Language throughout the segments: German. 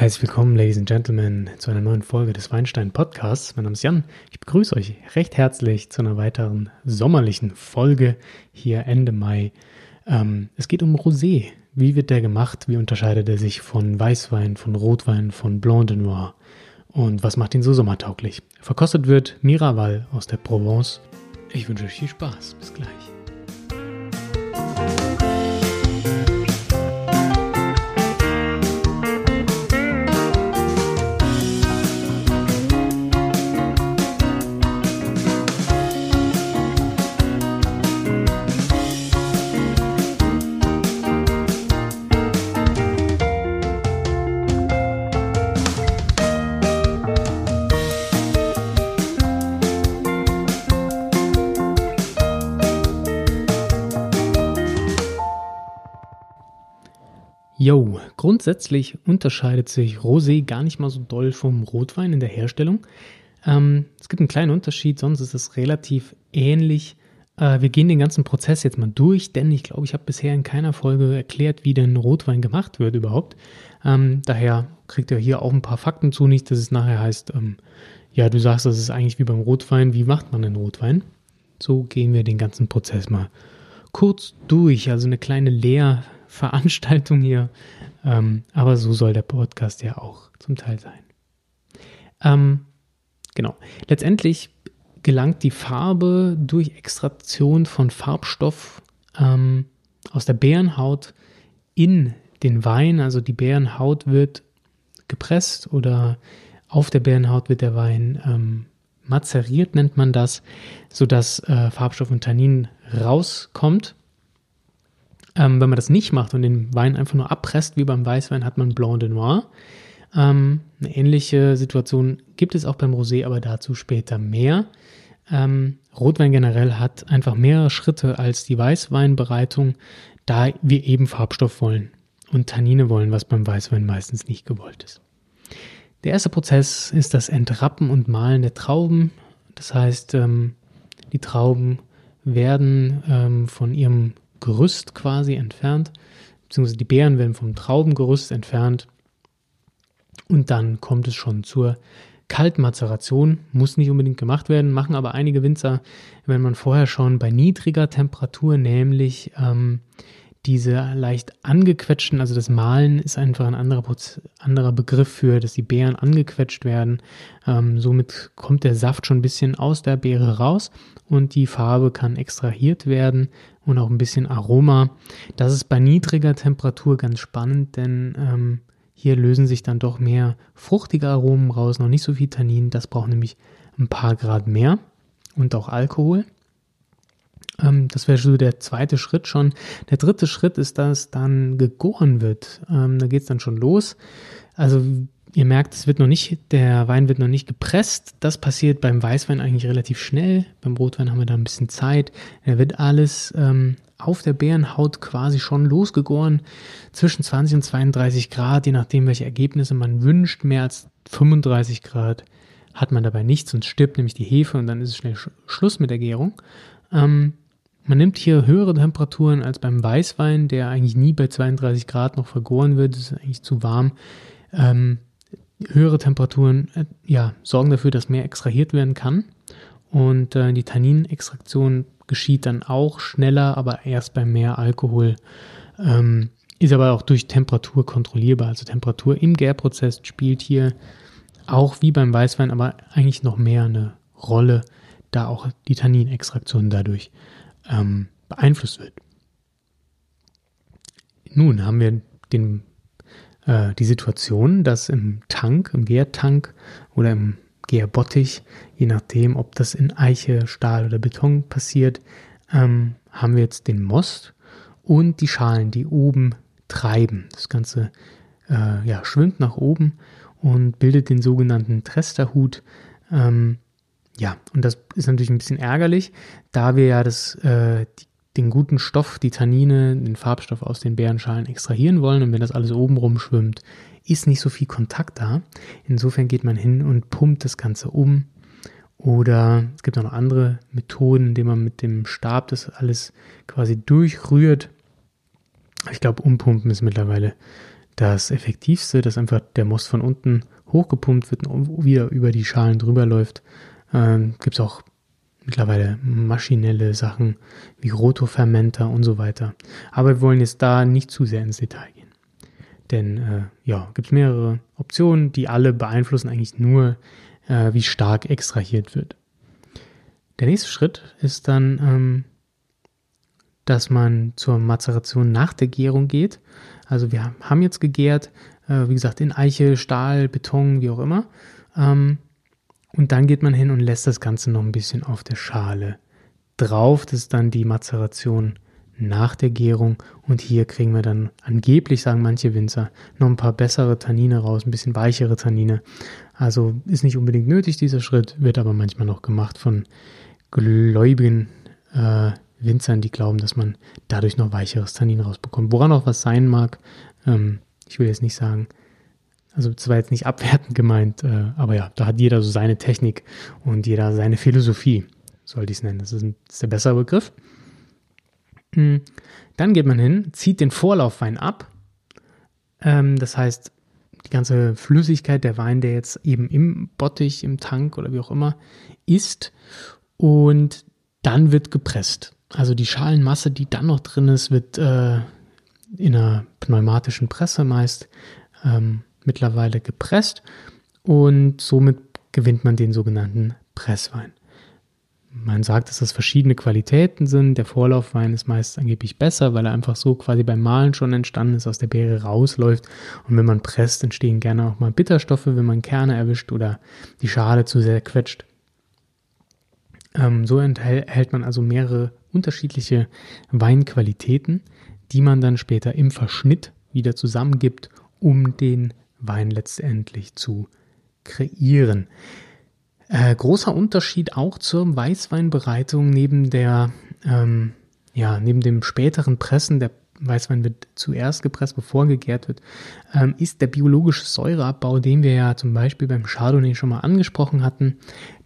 Herzlich willkommen, Ladies and Gentlemen, zu einer neuen Folge des Weinstein Podcasts. Mein Name ist Jan. Ich begrüße euch recht herzlich zu einer weiteren sommerlichen Folge hier Ende Mai. Ähm, es geht um Rosé. Wie wird der gemacht? Wie unterscheidet er sich von Weißwein, von Rotwein, von Blanc de Noir? Und was macht ihn so sommertauglich? Verkostet wird Miraval aus der Provence. Ich wünsche euch viel Spaß. Bis gleich. Yo, grundsätzlich unterscheidet sich Rosé gar nicht mal so doll vom Rotwein in der Herstellung. Ähm, es gibt einen kleinen Unterschied, sonst ist es relativ ähnlich. Äh, wir gehen den ganzen Prozess jetzt mal durch, denn ich glaube, ich habe bisher in keiner Folge erklärt, wie denn Rotwein gemacht wird überhaupt. Ähm, daher kriegt ihr hier auch ein paar Fakten zu, nicht, dass es nachher heißt, ähm, ja, du sagst, das ist eigentlich wie beim Rotwein, wie macht man denn Rotwein? So gehen wir den ganzen Prozess mal kurz durch, also eine kleine Lehr- Veranstaltung hier. Ähm, aber so soll der Podcast ja auch zum Teil sein. Ähm, genau. Letztendlich gelangt die Farbe durch Extraktion von Farbstoff ähm, aus der Bärenhaut in den Wein. Also die Bärenhaut wird gepresst oder auf der Bärenhaut wird der Wein ähm, mazeriert, nennt man das, sodass äh, Farbstoff und Tannin rauskommt. Ähm, wenn man das nicht macht und den Wein einfach nur abpresst, wie beim Weißwein, hat man Blanc de Noir. Ähm, eine ähnliche Situation gibt es auch beim Rosé, aber dazu später mehr. Ähm, Rotwein generell hat einfach mehrere Schritte als die Weißweinbereitung, da wir eben Farbstoff wollen und Tannine wollen, was beim Weißwein meistens nicht gewollt ist. Der erste Prozess ist das Entrappen und Mahlen der Trauben. Das heißt, ähm, die Trauben werden ähm, von ihrem Gerüst quasi entfernt, beziehungsweise die Beeren werden vom Traubengerüst entfernt. Und dann kommt es schon zur Kaltmazeration, muss nicht unbedingt gemacht werden, machen aber einige Winzer, wenn man vorher schon bei niedriger Temperatur, nämlich ähm, diese leicht angequetschten, also das Mahlen ist einfach ein anderer, anderer Begriff für, dass die Beeren angequetscht werden. Ähm, somit kommt der Saft schon ein bisschen aus der Beere raus und die Farbe kann extrahiert werden und auch ein bisschen Aroma. Das ist bei niedriger Temperatur ganz spannend, denn ähm, hier lösen sich dann doch mehr fruchtige Aromen raus, noch nicht so viel Tannin. Das braucht nämlich ein paar Grad mehr und auch Alkohol. Ähm, das wäre so der zweite Schritt schon. Der dritte Schritt ist, dass dann gegoren wird. Ähm, da geht es dann schon los. Also ihr merkt, es wird noch nicht, der Wein wird noch nicht gepresst. Das passiert beim Weißwein eigentlich relativ schnell. Beim Rotwein haben wir da ein bisschen Zeit. Er wird alles ähm, auf der Bärenhaut quasi schon losgegoren. Zwischen 20 und 32 Grad, je nachdem, welche Ergebnisse man wünscht. Mehr als 35 Grad hat man dabei nichts und stirbt nämlich die Hefe und dann ist es schnell Schluss mit der Gärung. Ähm, man nimmt hier höhere Temperaturen als beim Weißwein, der eigentlich nie bei 32 Grad noch vergoren wird. Das ist eigentlich zu warm. Ähm, höhere Temperaturen äh, ja, sorgen dafür, dass mehr extrahiert werden kann. Und äh, die Tanninextraktion geschieht dann auch schneller, aber erst bei mehr Alkohol. Ähm, ist aber auch durch Temperatur kontrollierbar. Also Temperatur im Gärprozess spielt hier auch wie beim Weißwein, aber eigentlich noch mehr eine Rolle, da auch die Tanninextraktion dadurch ähm, beeinflusst wird. Nun haben wir den äh, die Situation, dass im Tank, im Gärtank oder im Gärbottich, je nachdem, ob das in Eiche, Stahl oder Beton passiert, ähm, haben wir jetzt den Most und die Schalen, die oben treiben. Das Ganze äh, ja, schwimmt nach oben und bildet den sogenannten Tresterhut. Ähm, ja, und das ist natürlich ein bisschen ärgerlich, da wir ja das, äh, die den guten Stoff, die Tannine, den Farbstoff aus den Beerenschalen extrahieren wollen. Und wenn das alles oben rumschwimmt, ist nicht so viel Kontakt da. Insofern geht man hin und pumpt das Ganze um. Oder es gibt auch noch andere Methoden, indem man mit dem Stab das alles quasi durchrührt. Ich glaube, umpumpen ist mittlerweile das effektivste, dass einfach der Most von unten hochgepumpt wird und wieder über die Schalen drüber läuft. Ähm, Gibt es auch mittlerweile maschinelle Sachen wie Rotofermenter und so weiter. Aber wir wollen jetzt da nicht zu sehr ins Detail gehen. Denn äh, ja, gibt es mehrere Optionen, die alle beeinflussen eigentlich nur, äh, wie stark extrahiert wird. Der nächste Schritt ist dann, ähm, dass man zur Mazeration nach der Gärung geht. Also wir haben jetzt gegärt, äh, wie gesagt, in Eiche, Stahl, Beton, wie auch immer. Ähm, und dann geht man hin und lässt das Ganze noch ein bisschen auf der Schale drauf. Das ist dann die Mazeration nach der Gärung. Und hier kriegen wir dann angeblich, sagen manche Winzer, noch ein paar bessere Tannine raus, ein bisschen weichere Tannine. Also ist nicht unbedingt nötig, dieser Schritt, wird aber manchmal noch gemacht von gläubigen äh, Winzern, die glauben, dass man dadurch noch weicheres Tannin rausbekommt. Woran auch was sein mag, ähm, ich will jetzt nicht sagen, also zwar jetzt nicht abwertend gemeint, äh, aber ja, da hat jeder so seine Technik und jeder seine Philosophie, sollte ich es nennen. Das ist, ein, das ist der bessere Begriff. Hm. Dann geht man hin, zieht den Vorlaufwein ab. Ähm, das heißt, die ganze Flüssigkeit, der Wein, der jetzt eben im Bottich, im Tank oder wie auch immer ist. Und dann wird gepresst. Also die Schalenmasse, die dann noch drin ist, wird äh, in einer pneumatischen Presse meist ähm, mittlerweile gepresst und somit gewinnt man den sogenannten Presswein. Man sagt, dass das verschiedene Qualitäten sind. Der Vorlaufwein ist meist angeblich besser, weil er einfach so quasi beim Malen schon entstanden ist, aus der Beere rausläuft. Und wenn man presst, entstehen gerne auch mal Bitterstoffe, wenn man Kerne erwischt oder die Schale zu sehr quetscht. Ähm, so erhält man also mehrere unterschiedliche Weinqualitäten, die man dann später im Verschnitt wieder zusammengibt, um den Wein letztendlich zu kreieren. Äh, großer Unterschied auch zur Weißweinbereitung neben der, ähm, ja, neben dem späteren Pressen, der Weißwein wird zuerst gepresst, bevor gegärt wird, ähm, ist der biologische Säureabbau, den wir ja zum Beispiel beim Chardonnay schon mal angesprochen hatten,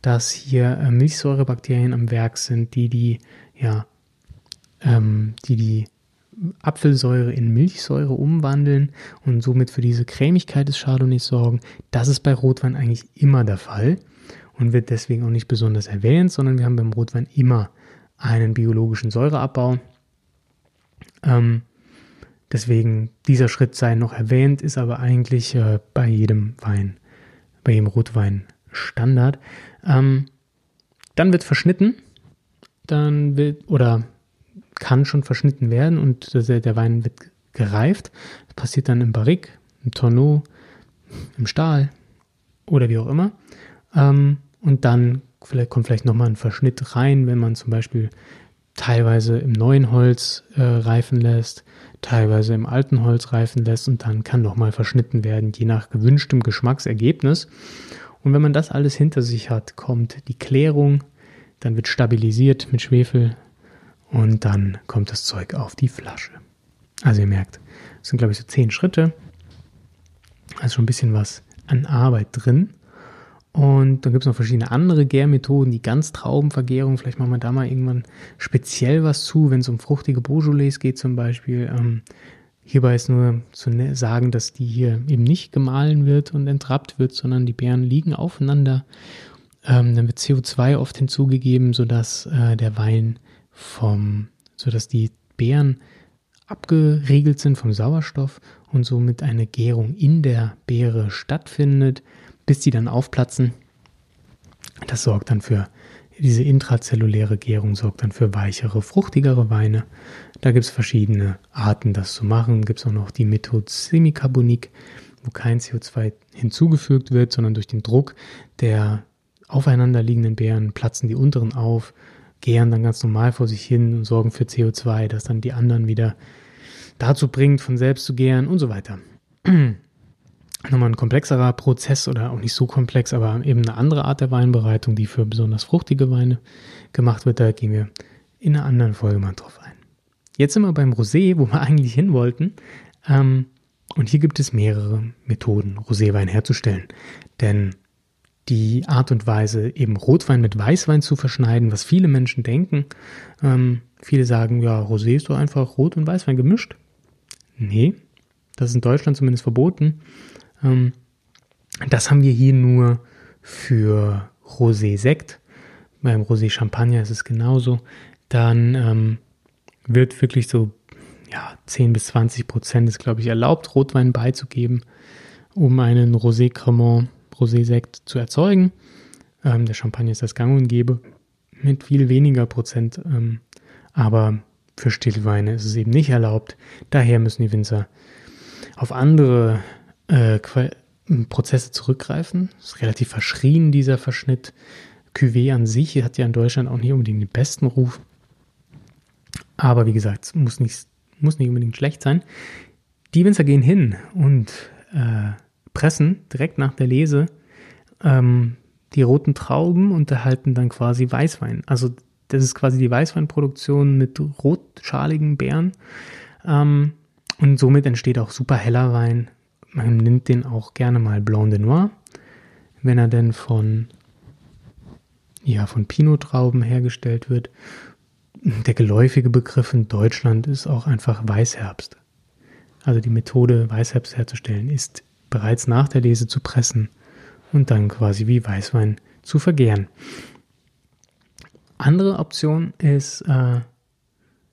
dass hier äh, Milchsäurebakterien am Werk sind, die die, ja, ähm, die die Apfelsäure in Milchsäure umwandeln und somit für diese Cremigkeit des Chardonnays sorgen. Das ist bei Rotwein eigentlich immer der Fall und wird deswegen auch nicht besonders erwähnt, sondern wir haben beim Rotwein immer einen biologischen Säureabbau. Ähm, deswegen dieser Schritt sei noch erwähnt, ist aber eigentlich äh, bei jedem Wein, bei jedem Rotwein Standard. Ähm, dann wird verschnitten, dann wird oder kann schon verschnitten werden und der Wein wird gereift. Das passiert dann im Barrique, im Tonneau, im Stahl oder wie auch immer. Ähm, und dann vielleicht kommt vielleicht nochmal ein Verschnitt rein, wenn man zum Beispiel teilweise im neuen Holz äh, reifen lässt, teilweise im alten Holz reifen lässt und dann kann nochmal verschnitten werden, je nach gewünschtem Geschmacksergebnis. Und wenn man das alles hinter sich hat, kommt die Klärung, dann wird stabilisiert mit Schwefel und dann kommt das Zeug auf die Flasche. Also ihr merkt, es sind glaube ich so zehn Schritte. Also schon ein bisschen was an Arbeit drin. Und dann gibt es noch verschiedene andere Gärmethoden, die Ganztraubenvergärung. Vielleicht machen wir da mal irgendwann speziell was zu, wenn es um fruchtige Beaujolais geht zum Beispiel. Ähm, hierbei ist nur zu ne-, sagen, dass die hier eben nicht gemahlen wird und entrappt wird, sondern die Beeren liegen aufeinander. Ähm, dann wird CO2 oft hinzugegeben, sodass äh, der Wein vom, sodass die Beeren abgeriegelt sind vom Sauerstoff und somit eine Gärung in der Beere stattfindet, bis die dann aufplatzen. Das sorgt dann für diese intrazelluläre Gärung sorgt dann für weichere, fruchtigere Weine. Da gibt es verschiedene Arten, das zu machen. Gibt es auch noch die Methode Semicarbonik, wo kein CO2 hinzugefügt wird, sondern durch den Druck der aufeinanderliegenden Beeren platzen die unteren auf, gären dann ganz normal vor sich hin und sorgen für CO2, das dann die anderen wieder dazu bringt, von selbst zu gären und so weiter. Nochmal ein komplexerer Prozess oder auch nicht so komplex, aber eben eine andere Art der Weinbereitung, die für besonders fruchtige Weine gemacht wird. Da gehen wir in einer anderen Folge mal drauf ein. Jetzt sind wir beim Rosé, wo wir eigentlich hin wollten. Ähm, und hier gibt es mehrere Methoden, Roséwein herzustellen. Denn die Art und Weise, eben Rotwein mit Weißwein zu verschneiden, was viele Menschen denken. Ähm, viele sagen, ja, Rosé ist doch einfach Rot und Weißwein gemischt. Nee, Das ist in Deutschland zumindest verboten. Ähm, das haben wir hier nur für Rosé-Sekt. Beim Rosé-Champagner ist es genauso. Dann ähm, wird wirklich so ja, 10 bis 20 Prozent ist, glaube ich, erlaubt, Rotwein beizugeben, um einen Rosé-Cremant, Rosé-Sekt zu erzeugen. Ähm, der Champagner ist das Gang und Gäbe mit viel weniger Prozent. Ähm, aber für Stillweine ist es eben nicht erlaubt. Daher müssen die Winzer auf andere äh, Prozesse zurückgreifen. Ist relativ verschrien, dieser Verschnitt. Cuvée an sich hat ja in Deutschland auch nicht unbedingt den besten Ruf. Aber wie gesagt, es muss nicht, muss nicht unbedingt schlecht sein. Die Winzer gehen hin und äh, pressen direkt nach der Lese ähm, die roten Trauben und erhalten dann quasi Weißwein. Also das ist quasi die Weißweinproduktion mit rotschaligen Beeren. Ähm, und somit entsteht auch super heller Wein. Man nimmt den auch gerne mal Blanc de Noir, wenn er denn von, ja, von Pinot-Trauben hergestellt wird. Der geläufige Begriff in Deutschland ist auch einfach Weißherbst. Also die Methode, Weißherbst herzustellen, ist bereits nach der Lese zu pressen und dann quasi wie Weißwein zu vergären. Andere Option ist, äh,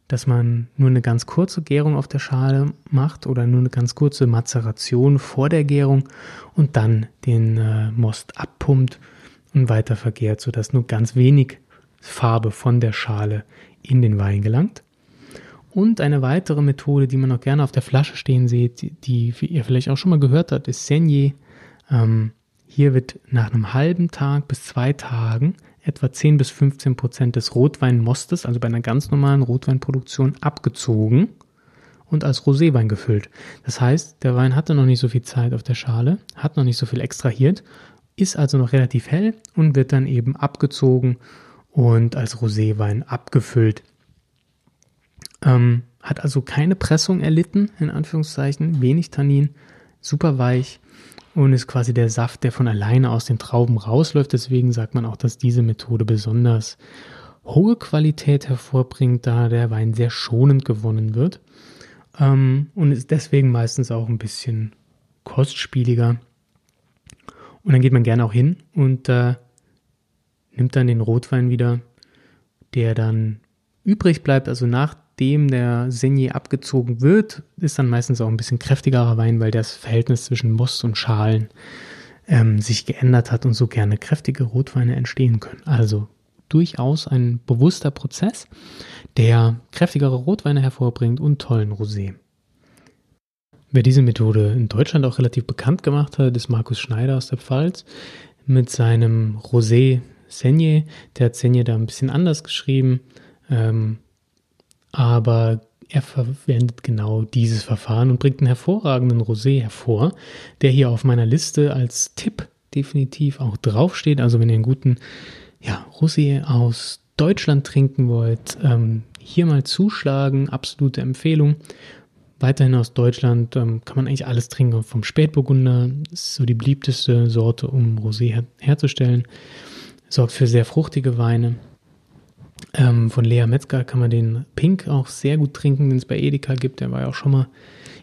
dass man nur eine ganz kurze Gärung auf der Schale macht oder nur eine ganz kurze Mazeration vor der Gärung und dann den äh, Most abpumpt und weiter vergärt, sodass nur ganz wenig Farbe von der Schale in den Wein gelangt. Und eine weitere Methode, die man auch gerne auf der Flasche stehen sieht, die, ihr vielleicht auch schon mal gehört habt, ist Senier. Ähm, hier wird nach einem halben Tag bis zwei Tagen etwa 10 bis 15 Prozent des Rotweinmostes, also bei einer ganz normalen Rotweinproduktion, abgezogen und als Roséwein gefüllt. Das heißt, der Wein hatte noch nicht so viel Zeit auf der Schale, hat noch nicht so viel extrahiert, ist also noch relativ hell und wird dann eben abgezogen und als Roséwein abgefüllt. Ähm, hat also keine Pressung erlitten, in Anführungszeichen, wenig Tannin, super weich und ist quasi der Saft, der von alleine aus den Trauben rausläuft. Deswegen sagt man auch, dass diese Methode besonders hohe Qualität hervorbringt, da der Wein sehr schonend gewonnen wird ähm, und ist deswegen meistens auch ein bisschen kostspieliger. Und dann geht man gerne auch hin und äh, nimmt dann den Rotwein wieder, der dann übrig bleibt, also nach nachdem der Senier abgezogen wird, ist dann meistens auch ein bisschen kräftigerer Wein, weil das Verhältnis zwischen Most und Schalen ähm, sich geändert hat und so gerne kräftige Rotweine entstehen können. Also durchaus ein bewusster Prozess, der kräftigere Rotweine hervorbringt und tollen Rosé. Wer diese Methode in Deutschland auch relativ bekannt gemacht hat, ist Markus Schneider aus der Pfalz mit seinem Rosé Senier. Der hat Senier da ein bisschen anders geschrieben. Ähm, aber er verwendet genau dieses Verfahren und bringt einen hervorragenden Rosé hervor, der hier auf meiner Liste als Tipp definitiv auch draufsteht. Also wenn ihr einen guten ja, Rosé aus Deutschland trinken wollt, ähm, hier mal zuschlagen, absolute Empfehlung. Weiterhin aus Deutschland ähm, kann man eigentlich alles trinken, vom Spätburgunder, ist so die beliebteste Sorte, um Rosé her herzustellen. Sorgt für sehr fruchtige Weine. Ähm, von Lea Metzger kann man den Pink auch sehr gut trinken, den es bei Edeka gibt. Der war ja auch schon mal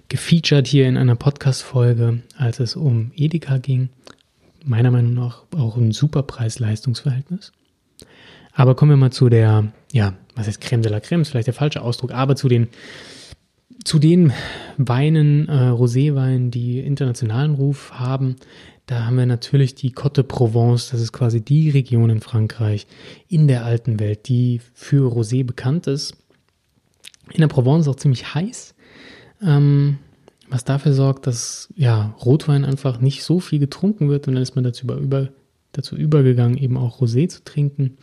gefeatured hier in einer Podcast-Folge, als es um Edeka ging. Meiner Meinung nach auch ein super Preis-Leistungs-Verhältnis. Aber kommen wir mal zu der, ja, was heißt Creme de la Creme, ist vielleicht der falsche Ausdruck, aber zu den, zu den Weinen, äh, Roséweinen, die internationalen Ruf haben, da haben wir natürlich die Côte Provence, das ist quasi die Region in Frankreich in der alten Welt, die für Rosé bekannt ist. In der Provence auch ziemlich heiß, ähm, was dafür sorgt, dass ja, Rotwein einfach nicht so viel getrunken wird und dann ist man dazu, über, über, dazu übergegangen, eben auch Rosé zu trinken.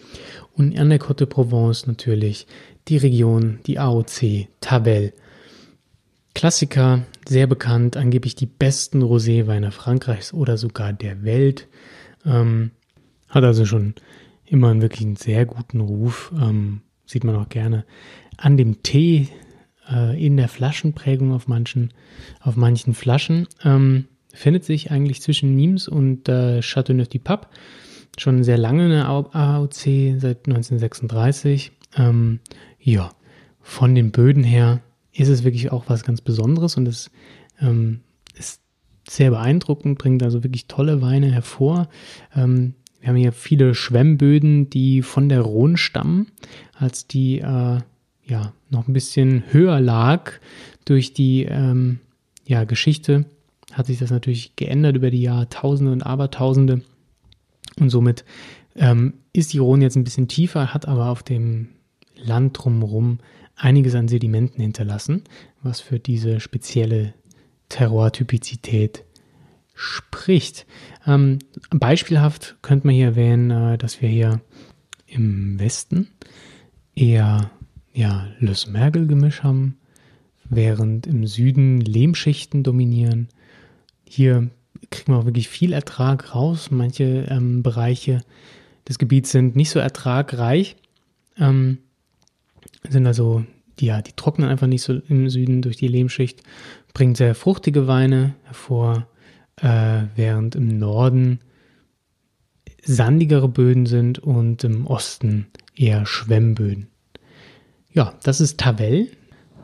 Und an der Côte Provence natürlich die Region, die AOC, Tabelle, Klassiker, sehr bekannt, angeblich die besten Roséweine Frankreichs oder sogar der Welt. Ähm, hat also schon immer einen wirklich einen sehr guten Ruf. Ähm, sieht man auch gerne an dem Tee äh, in der Flaschenprägung auf manchen, auf manchen Flaschen. Ähm, findet sich eigentlich zwischen Nimes und äh, Châteauneuf-du-Pape schon sehr lange eine AOC, seit 1936. Ähm, ja, von den Böden her ist es wirklich auch was ganz Besonderes und es Ähm, ist sehr beeindruckend, bringt also wirklich tolle Weine hervor. Ähm, wir haben hier viele Schwemmböden, die von der Rhone stammen, als die äh, ja noch ein bisschen höher lag durch die ähm, ja, Geschichte hat sich das natürlich geändert über die Jahrtausende und Abertausende. Und somit ähm, ist die Rhone jetzt ein bisschen tiefer, hat aber auf dem Land drumherum einiges an Sedimenten hinterlassen, was für diese spezielle Terroirtypizität spricht. Ähm, beispielhaft könnte man hier erwähnen, äh, dass wir hier im Westen eher ja, Les Mergel-Gemisch haben, während im Süden Lehmschichten dominieren. Hier kriegt man auch wirklich viel Ertrag raus. Manche ähm, Bereiche des Gebiets sind nicht so ertragreich, ähm, sind also, die, ja, die trocknen einfach nicht so im Süden durch die Lehmschicht, bringt sehr fruchtige Weine hervor, äh, während im Norden sandigere Böden sind und im Osten eher Schwemmböden. Ja, das ist Tavel,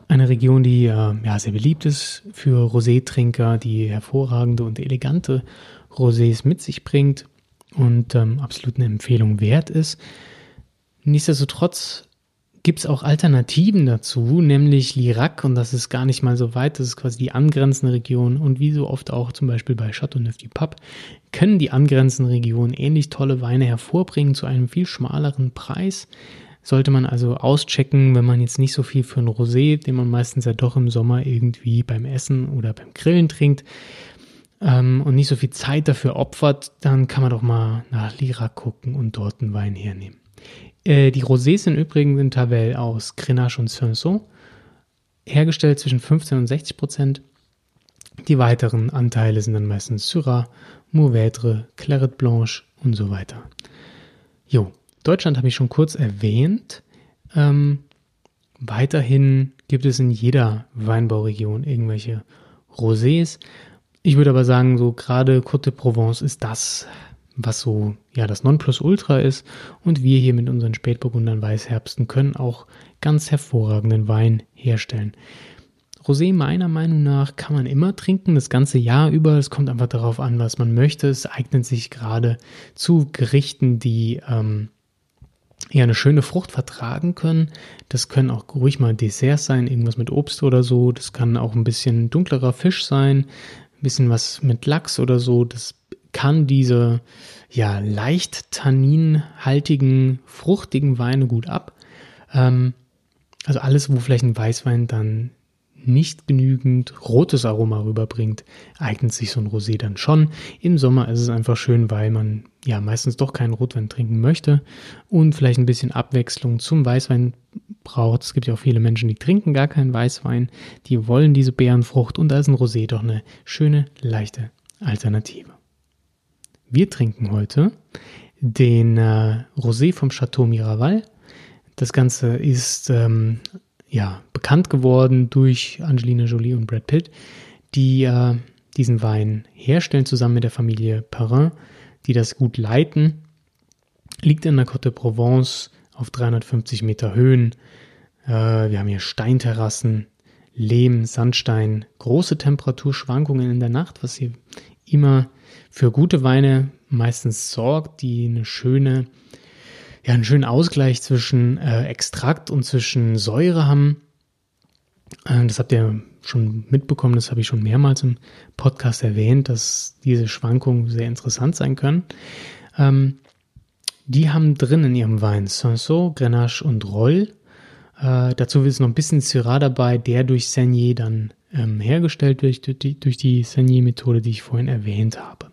eine Region, die äh, ja, sehr beliebt ist für Rosé-Trinker, die hervorragende und elegante Rosés mit sich bringt und ähm, absolut eine Empfehlung wert ist. Nichtsdestotrotz gibt es auch Alternativen dazu, nämlich Lirac, und das ist gar nicht mal so weit, das ist quasi die angrenzende Region. Und wie so oft auch zum Beispiel bei Chateauneuf du Pape, können die angrenzenden Regionen ähnlich tolle Weine hervorbringen zu einem viel schmaleren Preis. Sollte man also auschecken, wenn man jetzt nicht so viel für ein Rosé, den man meistens ja doch im Sommer irgendwie beim Essen oder beim Grillen trinkt, ähm, und nicht so viel Zeit dafür opfert, dann kann man doch mal nach Lira gucken und dort einen Wein hernehmen. Äh, die Rosés sind übrigens in Tavel aus Grenache und Cinsault, hergestellt zwischen 15 und 60 Prozent. Die weiteren Anteile sind dann meistens Syrah, Mourvèdre, Claret Blanche und so weiter. Jo, Deutschland habe ich schon kurz erwähnt. Ähm, weiterhin gibt es in jeder Weinbauregion irgendwelche Rosés. Ich würde aber sagen, so gerade Côte de Provence ist das, was so ja das Nonplusultra ist. Und wir hier mit unseren Spätburgundern Weißherbsten können auch ganz hervorragenden Wein herstellen. Rosé meiner Meinung nach kann man immer trinken, das ganze Jahr über. Es kommt einfach darauf an, was man möchte. Es eignet sich gerade zu Gerichten, die ähm, ja eine schöne Frucht vertragen können. Das können auch ruhig mal Desserts sein, irgendwas mit Obst oder so. Das kann auch ein bisschen dunklerer Fisch sein, ein bisschen was mit Lachs oder so. Das kann diese ja leicht tanninhaltigen, fruchtigen Weine gut ab. Ähm, also alles, wo vielleicht ein Weißwein dann nicht genügend rotes Aroma rüberbringt, eignet sich so ein Rosé dann schon. Im Sommer ist es einfach schön, weil man ja meistens doch keinen Rotwein trinken möchte und vielleicht ein bisschen Abwechslung zum Weißwein braucht. Es gibt ja auch viele Menschen, die trinken gar keinen Weißwein, die wollen diese Beerenfrucht und da ist ein Rosé doch eine schöne, leichte Alternative. Wir trinken heute den äh, Rosé vom Chateau Miraval. Das Ganze ist ähm, ja, bekannt geworden durch Angelina Jolie und Brad Pitt, die äh, diesen Wein herstellen, zusammen mit der Familie Perrin, die das gut leiten. Liegt in der Côte de Provence auf 350 Meter Höhen. Äh, wir haben hier Steinterrassen, Lehm, Sandstein, große Temperaturschwankungen in der Nacht, was hier immer für gute Weine meistens sorgt, die eine schöne ja einen schönen Ausgleich zwischen äh, Extrakt und zwischen Säure haben. Äh, das habt ihr schon mitbekommen, das habe ich schon mehrmals im Podcast erwähnt, dass diese Schwankungen sehr interessant sein können. Ähm, die haben drin in ihrem Wein Sanso, Grenache und Roll. Äh, dazu ist noch ein bisschen Syrah dabei, der durch Senier dann ähm, hergestellt wird, durch die, durch die Senier-Methode, die ich vorhin erwähnt habe.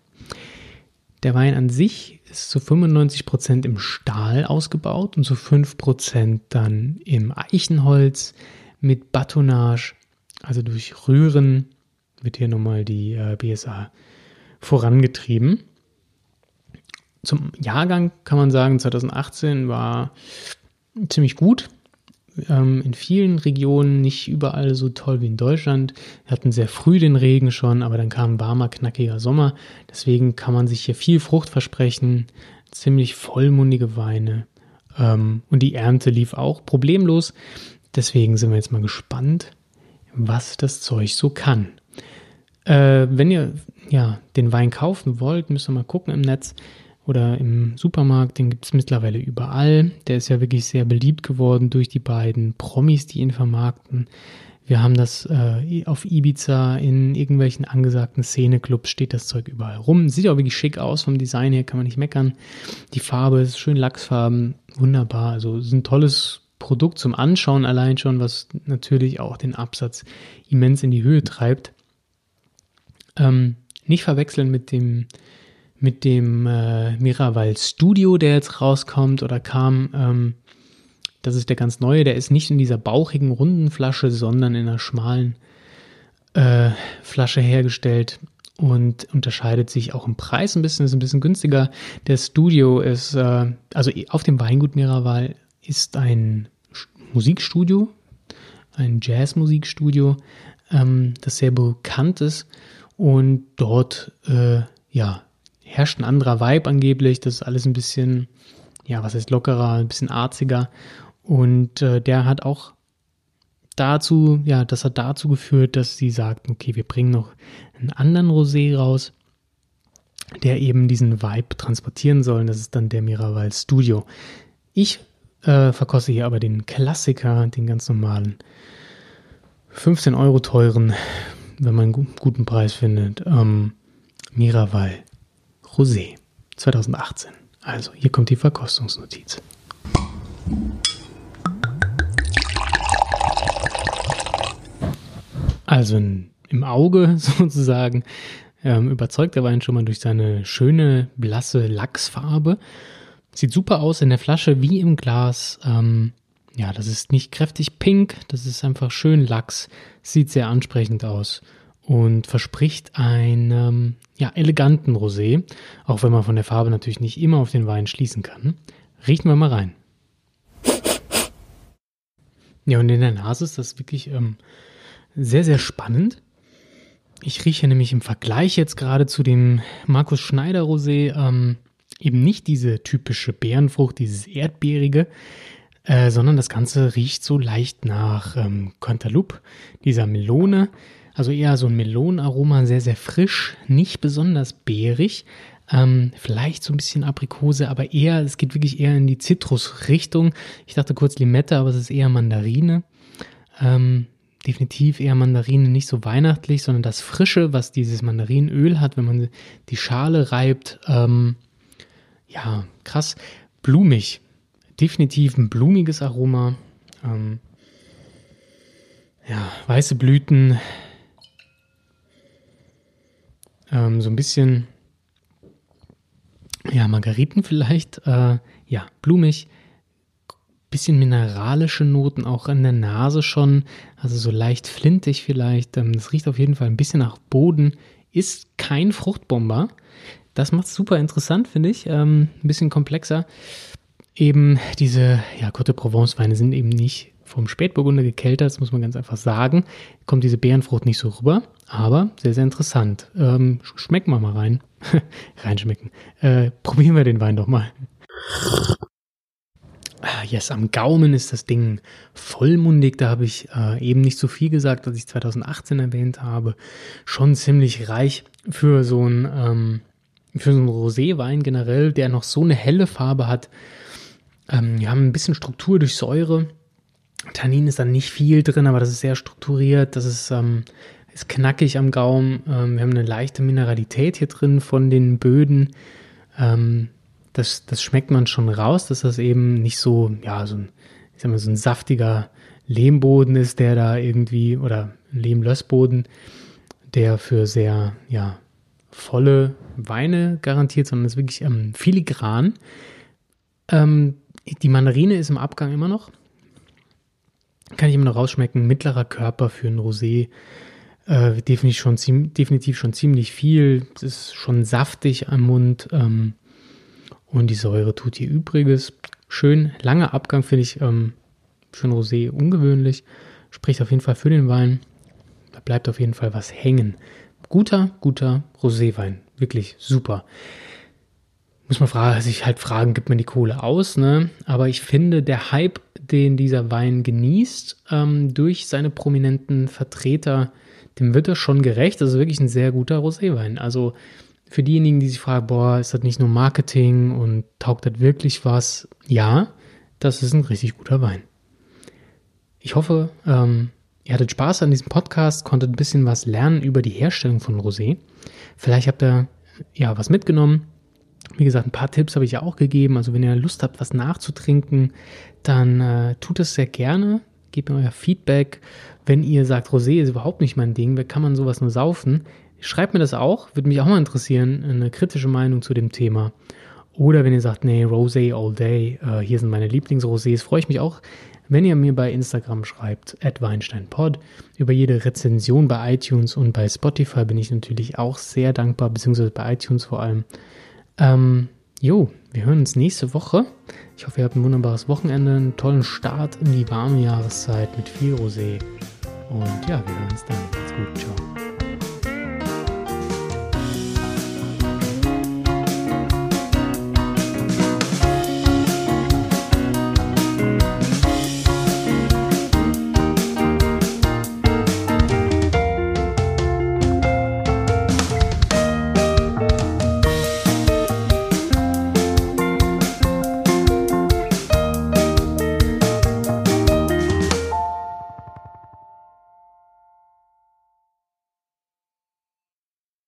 Der Wein an sich ist zu 95 Prozent im Stahl ausgebaut und zu 5% dann im Eichenholz mit Batonnage, also durch Rühren wird hier nochmal die äh, BSA vorangetrieben. Zum Jahrgang kann man sagen, 2018 war ziemlich gut ähm, in vielen Regionen, nicht überall so toll wie in Deutschland. Wir hatten sehr früh den Regen schon, aber dann kam ein warmer, knackiger Sommer. Deswegen kann man sich hier viel Frucht versprechen, ziemlich vollmundige Weine. Ähm, und die Ernte lief auch problemlos. Deswegen sind wir jetzt mal gespannt, was das Zeug so kann. Äh, wenn ihr ja den Wein kaufen wollt, müsst ihr mal gucken im Netz oder im Supermarkt. Den gibt es mittlerweile überall. Der ist ja wirklich sehr beliebt geworden durch die beiden Promis, die ihn vermarkten. Wir haben das äh, auf Ibiza in irgendwelchen angesagten Szeneclubs steht das Zeug überall rum. Sieht auch wirklich schick aus vom Design her, kann man nicht meckern. Die Farbe ist schön Lachsfarben, wunderbar. Also ist ein tolles Produkt zum Anschauen allein schon, was natürlich auch den Absatz immens in die Höhe treibt. Ähm, nicht verwechseln mit dem mit dem äh, Miraval Studio, der jetzt rauskommt oder kam. Ähm, das ist der ganz neue. Der ist nicht in dieser bauchigen, runden Flasche, sondern in einer schmalen äh, Flasche hergestellt und unterscheidet sich auch im Preis ein bisschen, ist ein bisschen günstiger. Der Studio ist, äh, also auf dem Weingut Miraval ist ein Musikstudio, ein Jazzmusikstudio, ähm, das sehr bekannt ist und dort, äh, ja, herrscht ein anderer Vibe angeblich. Das ist alles ein bisschen, ja, was heißt lockerer, ein bisschen arziger. Und äh, der hat auch dazu, ja, das hat dazu geführt, dass sie sagten, okay, wir bringen noch einen anderen Rosé raus, der eben diesen Vibe transportieren soll. Das ist dann der Miraval Studio. Ich äh, verkoste hier aber den Klassiker, den ganz normalen, 15 Euro teuren, wenn man einen guten Preis findet, ähm, Miraval Rosé 2018. Also, hier kommt die Verkostungsnotiz. Also im Auge sozusagen ähm, überzeugt der Wein schon mal durch seine schöne blasse Lachsfarbe. Sieht super aus in der Flasche wie im Glas. Ähm, ja, das ist nicht kräftig pink, das ist einfach schön Lachs. Sieht sehr ansprechend aus und verspricht einen ja, eleganten Rosé, auch wenn man von der Farbe natürlich nicht immer auf den Wein schließen kann. Riechen wir mal rein. Ja, und in der Nase ist das wirklich ähm, sehr, sehr spannend. Ich rieche nämlich im Vergleich jetzt gerade zu dem Markus Schneider Rosé ähm, eben nicht diese typische Beerenfrucht, dieses Erdbeerige, äh, sondern das Ganze riecht so leicht nach ähm, Cantaloupe, dieser Melone. Also eher so ein Melonenaroma, sehr, sehr frisch, nicht besonders beerig. Ähm, vielleicht so ein bisschen Aprikose, aber eher, es geht wirklich eher in die Zitrusrichtung. Ich dachte kurz Limette, aber es ist eher Mandarine. Ähm, definitiv eher Mandarine, nicht so weihnachtlich, sondern das Frische, was dieses Mandarinöl hat, wenn man die Schale reibt. Ähm, ja, krass. Blumig. Definitiv ein blumiges Aroma. Ähm, ja, weiße Blüten, ähm, so ein bisschen, ja, Margariten vielleicht, äh, ja, blumig, bisschen mineralische Noten auch in der Nase schon, also so leicht flintig vielleicht. Ähm, das riecht auf jeden Fall ein bisschen nach Boden, ist kein Fruchtbomber. Das macht es super interessant, finde ich. Ähm, ein bisschen komplexer. Eben diese, ja, Côte Provence Weine sind eben nicht vom Spätburgunder gekeltert, das muss man ganz einfach sagen. Kommt diese Beerenfrucht nicht so rüber, aber sehr, sehr interessant. Ähm, schmecken wir mal rein. Reinschmecken. Äh, probieren wir den Wein doch mal. Ah, yes, am Gaumen ist das Ding vollmundig. Da habe ich äh, eben nicht so viel gesagt, was ich 2018 erwähnt habe. Schon ziemlich reich für so ein, ähm, für so einen Roséwein generell, der noch so eine helle Farbe hat. Ähm, wir haben ein bisschen Struktur durch Säure. Tannin ist dann nicht viel drin, aber das ist sehr strukturiert. Das ist, ähm, ist knackig am Gaumen. Ähm, wir haben eine leichte Mineralität hier drin von den Böden. Ähm, das, das schmeckt man schon raus, dass das eben nicht so, ja, so ein, ich sag mal, so ein saftiger Lehmboden ist, der da irgendwie, oder Lehmlössboden, der für sehr, ja, volle Weine garantiert, sondern ist wirklich ähm, filigran. Ähm, die Mandarine ist im Abgang immer noch kann ich immer noch rausschmecken. Mittlerer Körper für ein Rosé. Äh, definitiv, schon, definitiv schon ziemlich viel. Es ist schon saftig am Mund. Ähm, und die Säure tut ihr Übriges. Schön langer Abgang finde ich ähm, für ein Rosé ungewöhnlich. Spricht auf jeden Fall für den Wein. Da bleibt auf jeden Fall was hängen. Guter, guter Roséwein. Wirklich super. muss man fragen, sich halt fragen, gibt man die Kohle aus, ne? Aber ich finde, der Hype, den dieser Wein genießt, ähm, durch seine prominenten Vertreter, dem wird er schon gerecht. Das ist wirklich ein sehr guter Roséwein. Also für diejenigen, die sich fragen, boah, ist das nicht nur Marketing und taugt das wirklich was? Ja, das ist ein richtig guter Wein. Ich hoffe, ähm, ihr hattet Spaß an diesem Podcast, konntet ein bisschen was lernen über die Herstellung von Rosé. Vielleicht habt ihr ja was mitgenommen. Wie gesagt, ein paar Tipps habe ich ja auch gegeben. Also wenn ihr Lust habt, was nachzutrinken, dann äh, tut es sehr gerne. Gebt mir euer Feedback. Wenn ihr sagt, Rosé ist überhaupt nicht mein Ding, wer kann man sowas nur saufen? Schreibt mir das auch, würde mich auch mal interessieren, eine kritische Meinung zu dem Thema. Oder wenn ihr sagt, nee, Rosé all day, äh, hier sind meine Lieblingsrosés, freue ich mich auch, wenn ihr mir bei Instagram schreibt, @weinsteinpod. Über jede Rezension bei iTunes und bei Spotify bin ich natürlich auch sehr dankbar, beziehungsweise bei iTunes vor allem. Ähm, jo, wir hören uns nächste Woche. Ich hoffe, ihr habt ein wunderbares Wochenende, einen tollen Start in die warme Jahreszeit mit viel Rosé. Und ja, wir hören uns dann. Macht's gut. Ciao.